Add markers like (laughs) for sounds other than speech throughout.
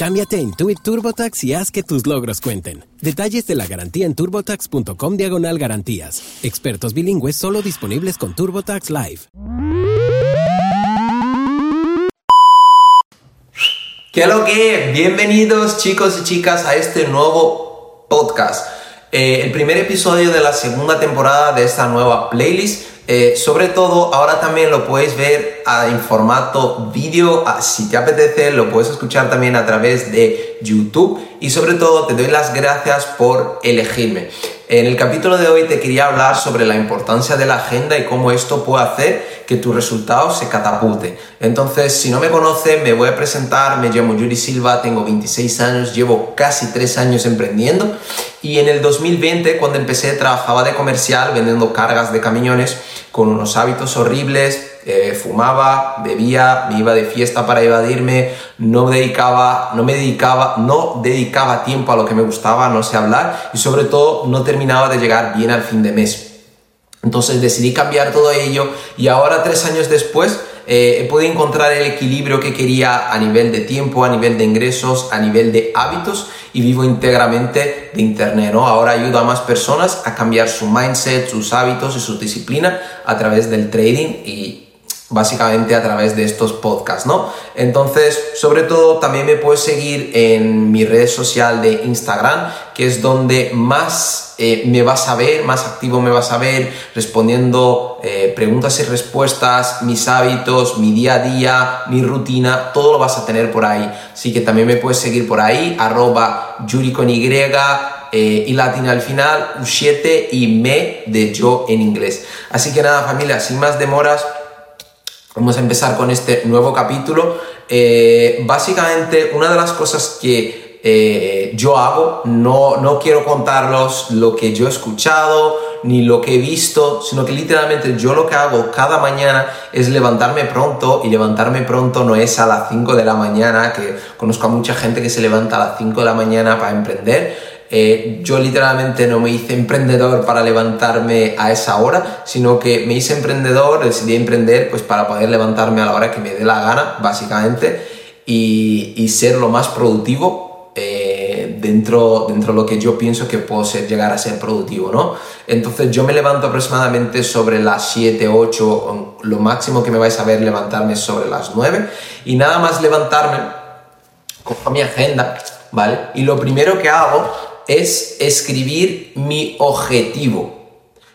Cámbiate a Intuit TurboTax y haz que tus logros cuenten. Detalles de la garantía en turbotax.com diagonal garantías. Expertos bilingües solo disponibles con TurboTax Live. ¿Qué lo que? Bienvenidos chicos y chicas a este nuevo podcast. Eh, el primer episodio de la segunda temporada de esta nueva playlist eh, sobre todo, ahora también lo puedes ver ah, en formato vídeo. Ah, si te apetece, lo puedes escuchar también a través de YouTube. Y sobre todo, te doy las gracias por elegirme. En el capítulo de hoy te quería hablar sobre la importancia de la agenda y cómo esto puede hacer que tu resultado se catapulte. Entonces, si no me conoces, me voy a presentar. Me llamo Yuri Silva, tengo 26 años, llevo casi 3 años emprendiendo. Y en el 2020, cuando empecé, trabajaba de comercial vendiendo cargas de camiones con unos hábitos horribles, eh, fumaba, bebía, me iba de fiesta para evadirme, no dedicaba, no me dedicaba, no dedicaba tiempo a lo que me gustaba, no sé hablar. Y sobre todo no terminaba de llegar bien al fin de mes. Entonces decidí cambiar todo ello. Y ahora tres años después eh, podido encontrar el equilibrio que quería a nivel de tiempo, a nivel de ingresos, a nivel de hábitos y vivo íntegramente de Internet. Ahora ayudo a más personas a cambiar su mindset, sus hábitos y su disciplina a través del trading y básicamente a través de estos podcasts, ¿no? Entonces, sobre todo, también me puedes seguir en mi red social de Instagram, que es donde más eh, me vas a ver, más activo me vas a ver, respondiendo eh, preguntas y respuestas, mis hábitos, mi día a día, mi rutina, todo lo vas a tener por ahí. Así que también me puedes seguir por ahí, arroba yuri con y, eh, latina al final, u7 y me de yo en inglés. Así que nada familia, sin más demoras, Vamos a empezar con este nuevo capítulo. Eh, básicamente, una de las cosas que eh, yo hago, no, no quiero contarlos lo que yo he escuchado ni lo que he visto, sino que literalmente yo lo que hago cada mañana es levantarme pronto y levantarme pronto no es a las 5 de la mañana, que conozco a mucha gente que se levanta a las 5 de la mañana para emprender. Eh, yo literalmente no me hice emprendedor para levantarme a esa hora, sino que me hice emprendedor, decidí emprender pues para poder levantarme a la hora que me dé la gana, básicamente, y, ser lo más productivo eh, dentro, dentro de lo que yo pienso que puedo ser, llegar a ser productivo, ¿no? Entonces yo me levanto aproximadamente sobre las 7, 8, lo máximo que me vais a ver levantarme sobre las 9, y nada más levantarme, cojo mi agenda, ¿vale? Y lo primero que hago es escribir mi objetivo.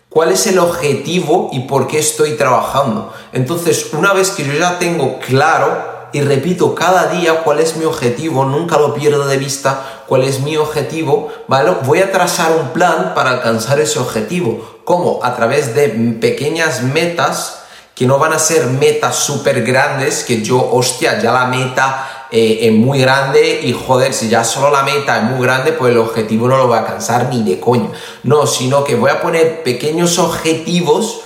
¿Cuál es el objetivo y por qué estoy trabajando? Entonces, una vez que yo ya tengo claro y repito cada día cuál es mi objetivo, nunca lo pierdo de vista cuál es mi objetivo, ¿vale? Voy a trazar un plan para alcanzar ese objetivo. ¿Cómo? A través de pequeñas metas que no van a ser metas súper grandes, que yo, hostia, ya la meta eh, es muy grande y joder, si ya solo la meta es muy grande, pues el objetivo no lo va a alcanzar ni de coño. No, sino que voy a poner pequeños objetivos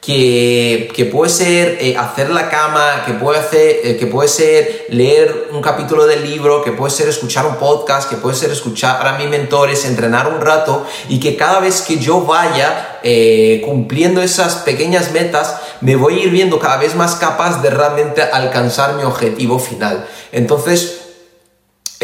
que, que puede ser eh, hacer la cama, que puede, hacer, eh, que puede ser leer un capítulo del libro, que puede ser escuchar un podcast, que puede ser escuchar a mis mentores, entrenar un rato y que cada vez que yo vaya cumpliendo esas pequeñas metas, me voy a ir viendo cada vez más capaz de realmente alcanzar mi objetivo final. Entonces,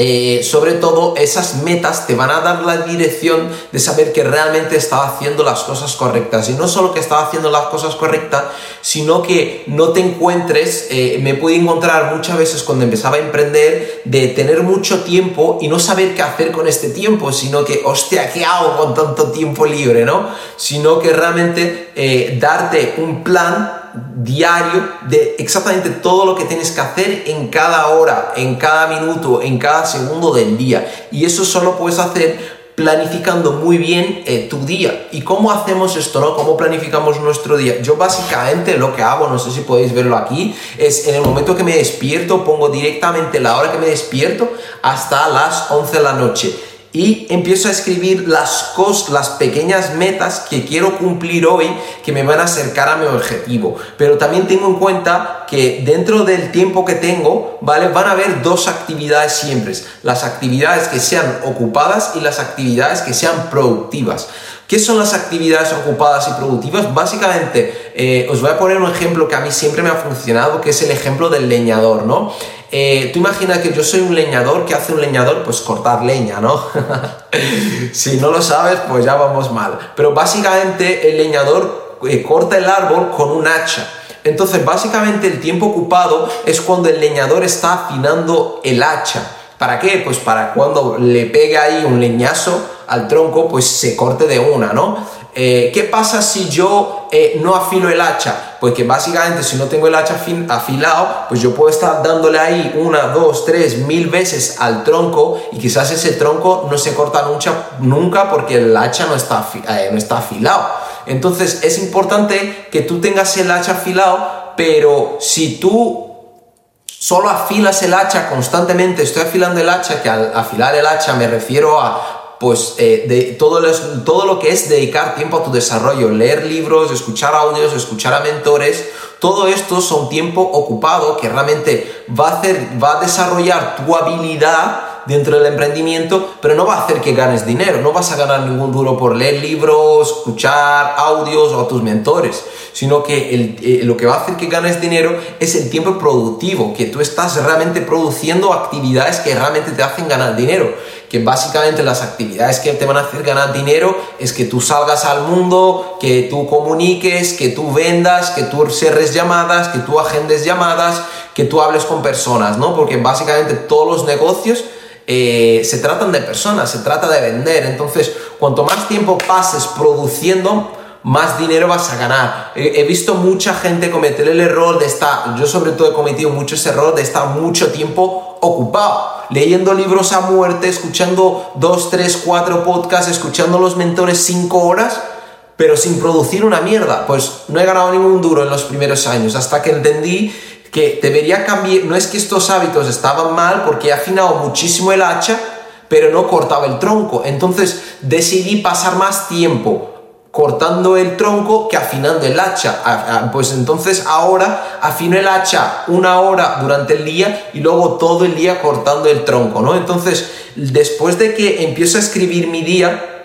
eh, sobre todo esas metas te van a dar la dirección de saber que realmente estaba haciendo las cosas correctas. Y no solo que estaba haciendo las cosas correctas sino que no te encuentres eh, me pude encontrar muchas veces cuando empezaba a emprender de tener mucho tiempo y no saber qué hacer con este tiempo sino que hostia qué hago con tanto tiempo libre no sino que realmente eh, darte un plan diario de exactamente todo lo que tienes que hacer en cada hora, en cada minuto, en cada segundo del día. Y eso solo puedes hacer planificando muy bien eh, tu día. ¿Y cómo hacemos esto, no? ¿Cómo planificamos nuestro día? Yo básicamente lo que hago, no sé si podéis verlo aquí, es en el momento que me despierto, pongo directamente la hora que me despierto hasta las 11 de la noche y empiezo a escribir las cosas, las pequeñas metas que quiero cumplir hoy que me van a acercar a mi objetivo. Pero también tengo en cuenta que dentro del tiempo que tengo, ¿vale? Van a haber dos actividades siempre. Las actividades que sean ocupadas y las actividades que sean productivas. ¿Qué son las actividades ocupadas y productivas? Básicamente, eh, os voy a poner un ejemplo que a mí siempre me ha funcionado, que es el ejemplo del leñador, ¿no? Eh, tú imaginas que yo soy un leñador, ¿qué hace un leñador? Pues cortar leña, ¿no? (laughs) si no lo sabes, pues ya vamos mal. Pero básicamente el leñador eh, corta el árbol con un hacha. Entonces, básicamente el tiempo ocupado es cuando el leñador está afinando el hacha. ¿Para qué? Pues para cuando le pegue ahí un leñazo al tronco, pues se corte de una, ¿no? Eh, ¿Qué pasa si yo eh, no afilo el hacha? Pues que básicamente si no tengo el hacha afilado, pues yo puedo estar dándole ahí una, dos, tres, mil veces al tronco y quizás ese tronco no se corta nunca, nunca porque el hacha no está, eh, no está afilado. Entonces es importante que tú tengas el hacha afilado, pero si tú solo afilas el hacha constantemente, estoy afilando el hacha, que al afilar el hacha me refiero a pues eh, de todo, todo lo que es dedicar tiempo a tu desarrollo, leer libros, escuchar audios, escuchar a mentores, todo esto son tiempo ocupado que realmente va a, hacer, va a desarrollar tu habilidad dentro del emprendimiento, pero no va a hacer que ganes dinero, no vas a ganar ningún duro por leer libros, escuchar audios o a tus mentores, sino que eh, lo que va a hacer que ganes dinero es el tiempo productivo, que tú estás realmente produciendo actividades que realmente te hacen ganar dinero que básicamente las actividades que te van a hacer ganar dinero es que tú salgas al mundo, que tú comuniques, que tú vendas, que tú cierres llamadas, que tú agendes llamadas, que tú hables con personas, ¿no? Porque básicamente todos los negocios eh, se tratan de personas, se trata de vender. Entonces, cuanto más tiempo pases produciendo, más dinero vas a ganar. He, visto mucha gente cometer el error de estar, yo sobre todo he cometido mucho ese error de estar mucho tiempo ocupado, leyendo libros a muerte, escuchando dos, tres, cuatro podcasts, escuchando los mentores cinco horas, pero sin producir una mierda. Pues no he ganado ningún duro en los primeros años, hasta que entendí debería cambiar, no es que estos hábitos estaban mal, porque he afinado muchísimo el hacha, pero no cortaba el tronco. Entonces decidí pasar más tiempo cortando el tronco que afinando el hacha. Pues entonces ahora afino el hacha una hora durante el día y luego todo el día cortando el tronco, ¿no? Entonces, después de que empiezo a escribir mi día,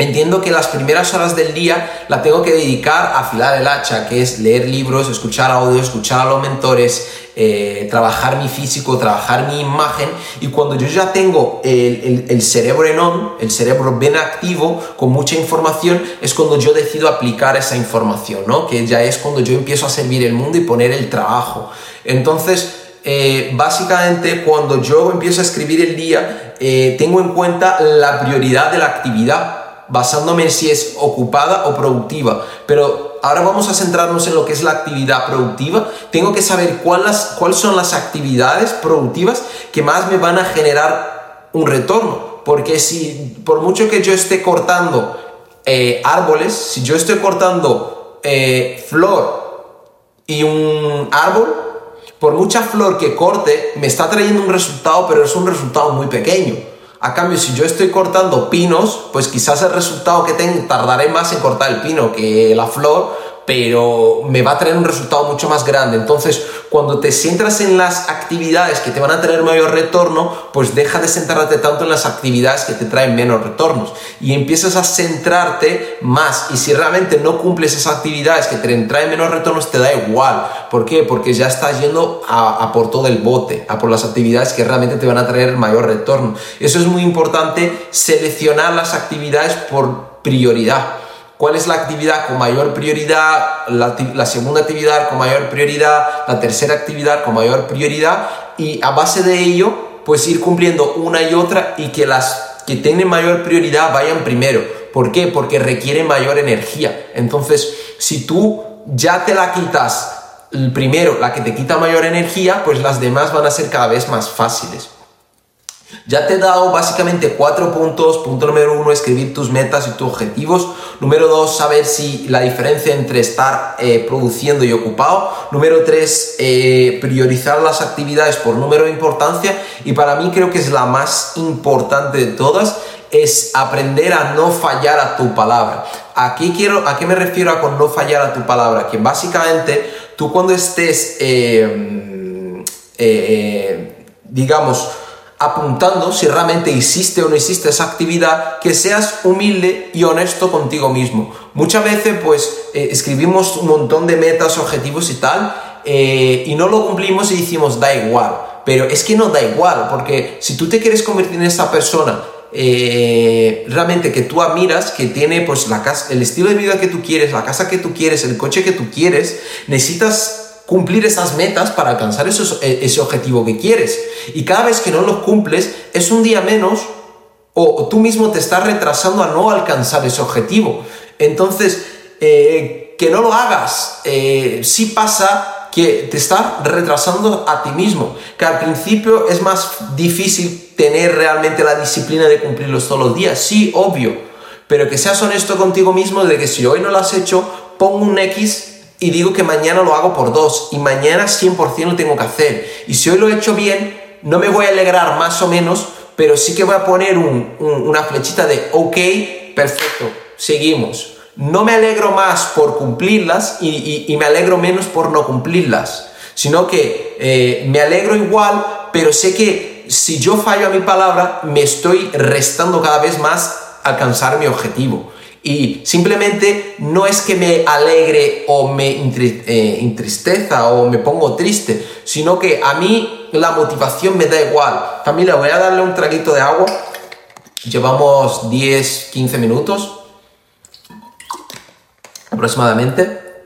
Entiendo que las primeras horas del día la tengo que dedicar a afilar el hacha, que es leer libros, escuchar audio, escuchar a los mentores, eh, trabajar mi físico, trabajar mi imagen. Y cuando yo ya tengo el, cerebro en on, el cerebro bien activo, con mucha información, es cuando yo decido aplicar esa información, ¿no? Que ya es cuando yo empiezo a servir el mundo y poner el trabajo. Entonces, eh, básicamente cuando yo empiezo a escribir el día, eh, tengo en cuenta la prioridad de la actividad basándome en si es ocupada o productiva. Pero ahora vamos a centrarnos en lo que es la actividad productiva. Tengo que saber cuáles son las actividades productivas que más me van a generar un retorno. Porque si, por mucho que yo esté cortando eh, árboles, si yo estoy cortando eh, flor y un árbol, por mucha flor que corte, me está trayendo un resultado, pero es un resultado muy pequeño. A cambio, si yo estoy cortando pinos, pues quizás el resultado que tengo tardaré más en cortar el pino que la flor, pero me va a traer un resultado mucho más grande. Entonces, cuando te centras en las actividades que te van a traer mayor retorno, pues deja de centrarte tanto en las actividades que te traen menos retornos y empiezas a centrarte más. Y si realmente no cumples esas actividades que te traen menos retornos, te da igual. ¿Por qué? Porque ya estás yendo a, a por todo el bote, a por las actividades que realmente te van a traer mayor retorno. Eso es muy importante, seleccionar las actividades por prioridad cuál es la actividad con mayor prioridad, la, segunda actividad con mayor prioridad, la tercera actividad con mayor prioridad y a base de ello pues ir cumpliendo una y otra y que las que tienen mayor prioridad vayan primero. ¿Por qué? Porque requieren mayor energía. Entonces, si tú ya te la quitas primero, la que te quita mayor energía, pues las demás van a ser cada vez más fáciles. Ya te he dado básicamente cuatro puntos. Punto número uno, escribir tus metas y tus objetivos. Número dos, saber si la diferencia entre estar eh, produciendo y ocupado. Número tres, eh, priorizar las actividades por número de importancia. Y para mí creo que es la más importante de todas, es aprender a no fallar a tu palabra. Aquí quiero, ¿A qué me refiero con no fallar a tu palabra? Que básicamente tú cuando estés, eh, digamos, apuntando si realmente existe o no existe esa actividad, que seas humilde y honesto contigo mismo. Muchas veces pues eh, escribimos un montón de metas, objetivos y tal, eh, y no lo cumplimos y decimos da igual. Pero es que no da igual, porque si tú te quieres convertir en esa persona eh, realmente que tú admiras, que tiene pues la casa, el estilo de vida que tú quieres, la casa que tú quieres, el coche que tú quieres, necesitas cumplir esas metas para alcanzar e, ese objetivo que quieres. Y cada vez que no los cumples, es un día menos o, tú mismo te estás retrasando a no alcanzar ese objetivo. Entonces, eh, que no lo hagas, eh, sí pasa que te estás retrasando a ti mismo, que al principio es más difícil tener realmente la disciplina de cumplirlos todos los días, sí, obvio, pero que seas honesto contigo mismo de que si hoy no lo has hecho, pongo un X y digo que mañana lo hago por dos y mañana 100% lo tengo que hacer. Y si hoy lo he hecho bien, no me voy a alegrar más o menos, pero sí que voy a poner una flechita de ok, perfecto, seguimos. No me alegro más por cumplirlas y, me alegro menos por no cumplirlas, sino que eh, me alegro igual, pero sé que si yo fallo a mi palabra, me estoy restando cada vez más alcanzar mi objetivo. Y simplemente no es que me alegre o me eh, entristeza o me pongo triste, sino que a mí la motivación me da igual. Familia, voy a darle un traguito de agua. Llevamos 10, 15 minutos aproximadamente.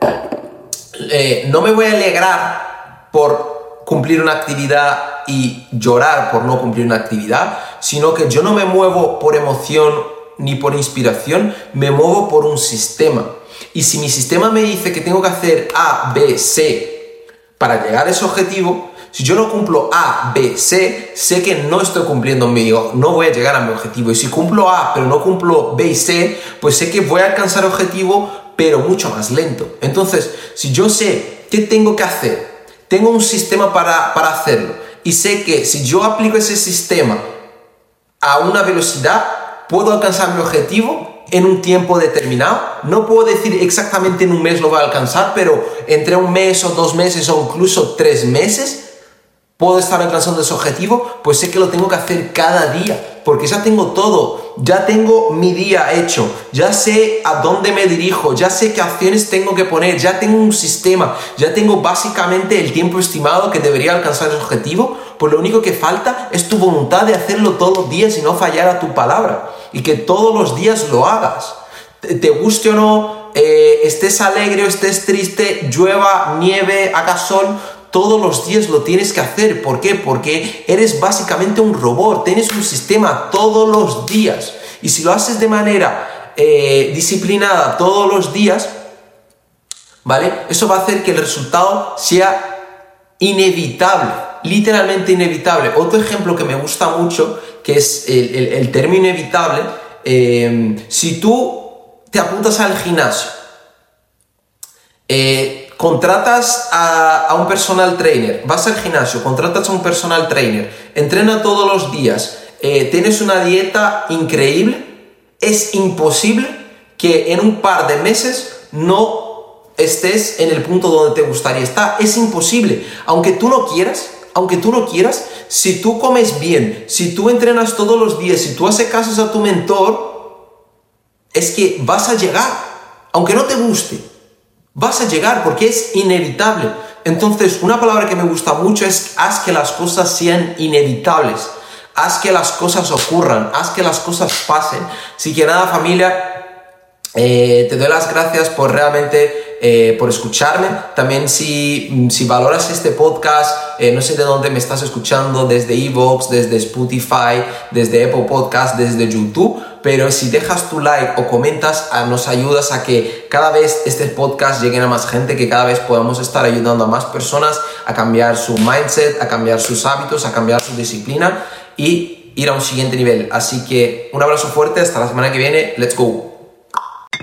Eh, no me voy a alegrar por cumplir una actividad y llorar por no cumplir una actividad, sino que yo no me muevo por emoción ni por inspiración, me muevo por un sistema. Y si mi sistema me dice que tengo que hacer A, B, C para llegar a ese objetivo, si yo no cumplo A, B, C, sé que no estoy cumpliendo mi, no voy a llegar a mi objetivo. Y si cumplo A, pero no cumplo B y C, pues sé que voy a alcanzar objetivo, pero mucho más lento. Entonces, si yo sé qué tengo que hacer, tengo un sistema para, para hacerlo, y sé que si yo aplico ese sistema a una velocidad, puedo alcanzar mi objetivo en un tiempo determinado. No puedo decir exactamente en un mes lo voy a alcanzar, pero entre un mes o dos meses o incluso tres meses puedo estar alcanzando ese objetivo, pues sé que lo tengo que hacer cada día, porque ya tengo todo, ya tengo mi día hecho, ya sé a dónde me dirijo, ya sé qué acciones tengo que poner, ya tengo un sistema, ya tengo básicamente el tiempo estimado que debería alcanzar ese objetivo, pues lo único que falta es tu voluntad de hacerlo todos los días y no fallar a tu palabra, y que todos los días lo hagas. Te guste o no, eh, estés alegre o estés triste, llueva, nieve, haga sol, todos los días lo tienes que hacer. ¿Por qué? Porque eres básicamente un robot, tienes un sistema todos los días. Y si lo haces de manera eh, disciplinada todos los días, ¿vale? Eso va a hacer que el resultado sea inevitable, literalmente inevitable. Otro ejemplo que me gusta mucho, que es el, término inevitable, eh, si tú te apuntas al gimnasio, eh, contratas a, un personal trainer, vas al gimnasio, contratas a un personal trainer, entrena todos los días, eh, tienes una dieta increíble, es imposible que en un par de meses no estés en el punto donde te gustaría estar. Es imposible. Aunque tú no quieras, aunque tú no quieras, si tú comes bien, si tú entrenas todos los días, si tú haces caso a tu mentor, es que vas a llegar, aunque no te guste. Vas a llegar porque es inevitable. Entonces, una palabra que me gusta mucho es haz que las cosas sean inevitables. Haz que las cosas ocurran, haz que las cosas pasen. Así que nada, familia, eh, te doy las gracias por realmente eh, por escucharme. También si, si valoras este podcast, eh, no sé de dónde me estás escuchando, desde Evox, desde Spotify, desde Apple Podcast, desde YouTube, pero si dejas tu like o comentas, ah, nos ayudas a que cada vez este podcast llegue a más gente, que cada vez podamos estar ayudando a más personas a cambiar su mindset, a cambiar sus hábitos, a cambiar su disciplina y ir a un siguiente nivel. Así que un abrazo fuerte, hasta la semana que viene, let's go.